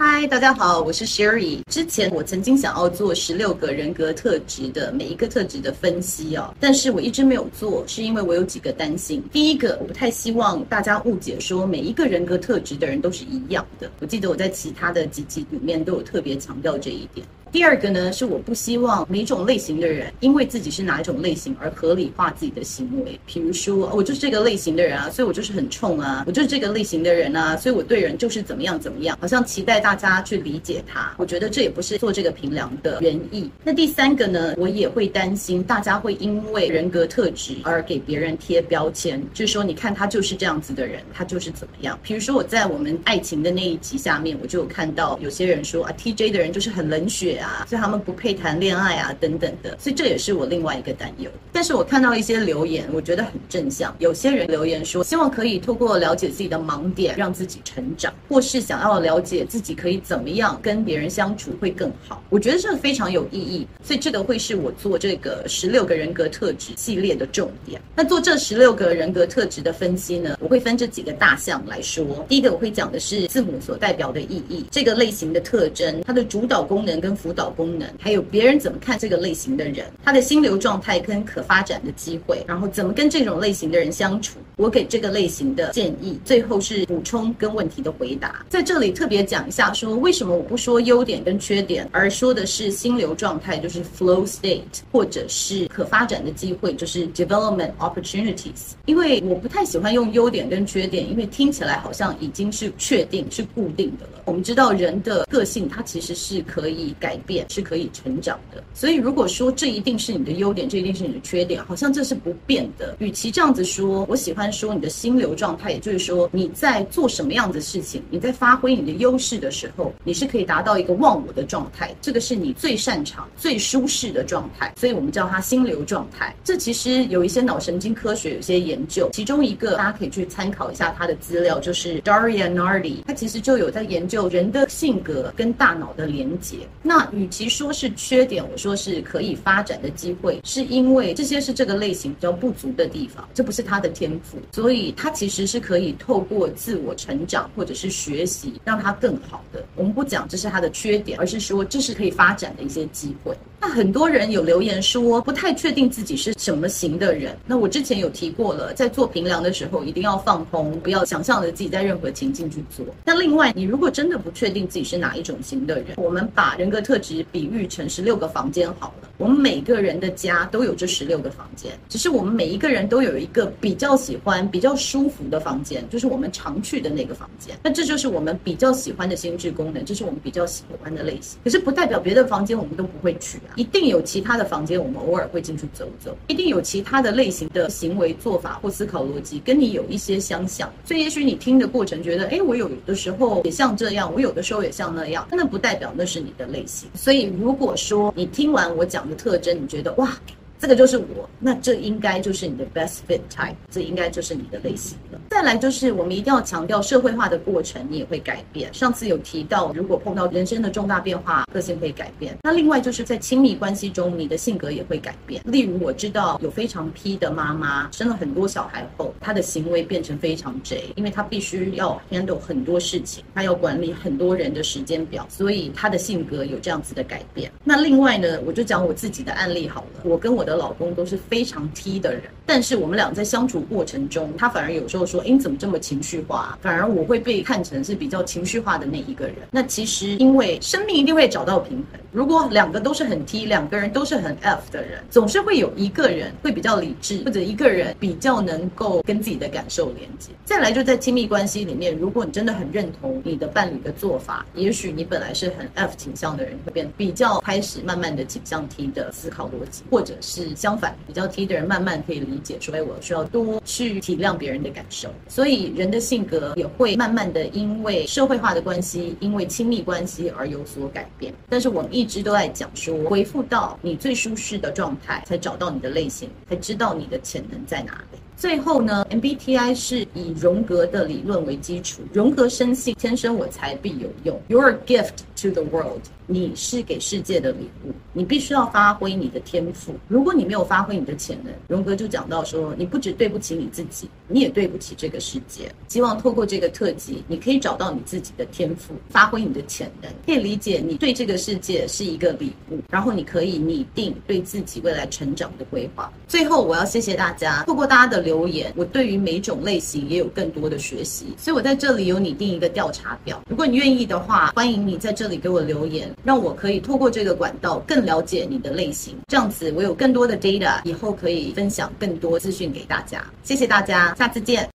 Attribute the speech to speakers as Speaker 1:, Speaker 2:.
Speaker 1: 嗨，大家好，我是 Sherry。之前我曾经想要做十六个人格特质的每一个特质的分析哦，但是我一直没有做，是因为我有几个担心。第一个，我不太希望大家误解说每一个人格特质的人都是一样的。我记得我在其他的几集里面都有特别强调这一点。第二个呢，是我不希望每种类型的人因为自己是哪一种类型而合理化自己的行为。比如说，我就是这个类型的人啊，所以我就是很冲啊；我就是这个类型的人啊，所以我对人就是怎么样怎么样，好像期待大家去理解他。我觉得这也不是做这个评量的原意。那第三个呢，我也会担心大家会因为人格特质而给别人贴标签，就是说，你看他就是这样子的人，他就是怎么样。比如说我在我们爱情的那一集下面，我就有看到有些人说啊，TJ 的人就是很冷血。啊，所以他们不配谈恋爱啊，等等的，所以这也是我另外一个担忧。但是我看到一些留言，我觉得很正向。有些人留言说，希望可以透过了解自己的盲点，让自己成长，或是想要了解自己可以怎么样跟别人相处会更好。我觉得这个非常有意义，所以这个会是我做这个十六个人格特质系列的重点。那做这十六个人格特质的分析呢，我会分这几个大项来说。第一个我会讲的是字母所代表的意义，这个类型的特征，它的主导功能跟导功能，还有别人怎么看这个类型的人，他的心流状态跟可发展的机会，然后怎么跟这种类型的人相处，我给这个类型的建议，最后是补充跟问题的回答。在这里特别讲一下，说为什么我不说优点跟缺点，而说的是心流状态，就是 flow state，或者是可发展的机会，就是 development opportunities。因为我不太喜欢用优点跟缺点，因为听起来好像已经是确定是固定的了。我们知道人的个性，它其实是可以改变。是可以成长的，所以如果说这一定是你的优点，这一定是你的缺点，好像这是不变的。与其这样子说，我喜欢说你的心流状态，也就是说你在做什么样的事情，你在发挥你的优势的时候，你是可以达到一个忘我的状态，这个是你最擅长、最舒适的状态，所以我们叫它心流状态。这其实有一些脑神经科学有些研究，其中一个大家可以去参考一下他的资料，就是 Daria Nardi，他其实就有在研究人的性格跟大脑的连接。那与其说是缺点，我说是可以发展的机会，是因为这些是这个类型比较不足的地方，这不是他的天赋，所以他其实是可以透过自我成长或者是学习，让他更好的。我们不讲这是他的缺点，而是说这是可以发展的一些机会。那很多人有留言说不太确定自己是什么型的人，那我之前有提过了，在做评量的时候一定要放空，不要想象着自己在任何情境去做。那另外，你如果真的不确定自己是哪一种型的人，我们把人格特质比喻成十六个房间好了。我们每个人的家都有这十六个房间，只是我们每一个人都有一个比较喜欢、比较舒服的房间，就是我们常去的那个房间。那这就是我们比较喜欢的心智功能，这是我们比较喜欢的类型。可是不代表别的房间我们都不会去，一定有其他的房间我们偶尔会进去走走，一定有其他的类型的行为做法或思考逻辑跟你有一些相像。所以也许你听的过程觉得，哎，我有的时候也像这样，我有的时候也像那样，那不代表那是你的类型。所以如果说你听完我讲的特征，你觉得哇，这个就是我，那这应该就是你的 best fit type，这应该就是你的类型了。再来就是我们一定要强调社会化的过程，你也会改变。上次有提到，如果碰到人生的重大变化，个性会改变。那另外就是在亲密关系中，你的性格也会改变。例如我知道有非常 P 的妈妈，生了很多小孩后，她的行为变成非常 J，因为她必须要 handle 很多事情，她要管理很多人的时间表，所以她的性格有这样子的改变。那另外呢，我就讲我自己的案例好了，我跟我的老公都是非常 T 的人，但是我们俩在相处过程中，他反而有时候说：“哎，你怎么这么情绪化？”反而我会被看成是比较情绪化的那一个人。那其实因为生命一定会找到平衡，如果两个都是很 T，两个人都是很 F 的人，总是会有一个人会比较理智，或者一个人比较能够跟自己的感受连接。再来就在亲密关系里面，如果你真的很认同你的伴侣的做法，也许你本来是很 F 倾向的人，会变比较开始慢慢的倾向 T 的思考逻辑，或者是相。反比较 T 的人慢慢可以理解，说哎，我需要多去体谅别人的感受，所以人的性格也会慢慢的因为社会化的关系，因为亲密关系而有所改变。但是我们一直都在讲说，回复到你最舒适的状态，才找到你的类型，才知道你的潜能在哪里。最后呢，MBTI 是以荣格的理论为基础，荣格深信天生我材必有用，You're a gift to the world。你是给世界的礼物，你必须要发挥你的天赋。如果你没有发挥你的潜能，荣格就讲到说，你不只对不起你自己，你也对不起这个世界。希望透过这个特辑，你可以找到你自己的天赋，发挥你的潜能，可以理解你对这个世界是一个礼物，然后你可以拟定对自己未来成长的规划。最后，我要谢谢大家，透过大家的留言，我对于每种类型也有更多的学习。所以我在这里有你定一个调查表，如果你愿意的话，欢迎你在这里给我留言。让我可以透过这个管道更了解你的类型，这样子我有更多的 data，以后可以分享更多资讯给大家。谢谢大家，下次见。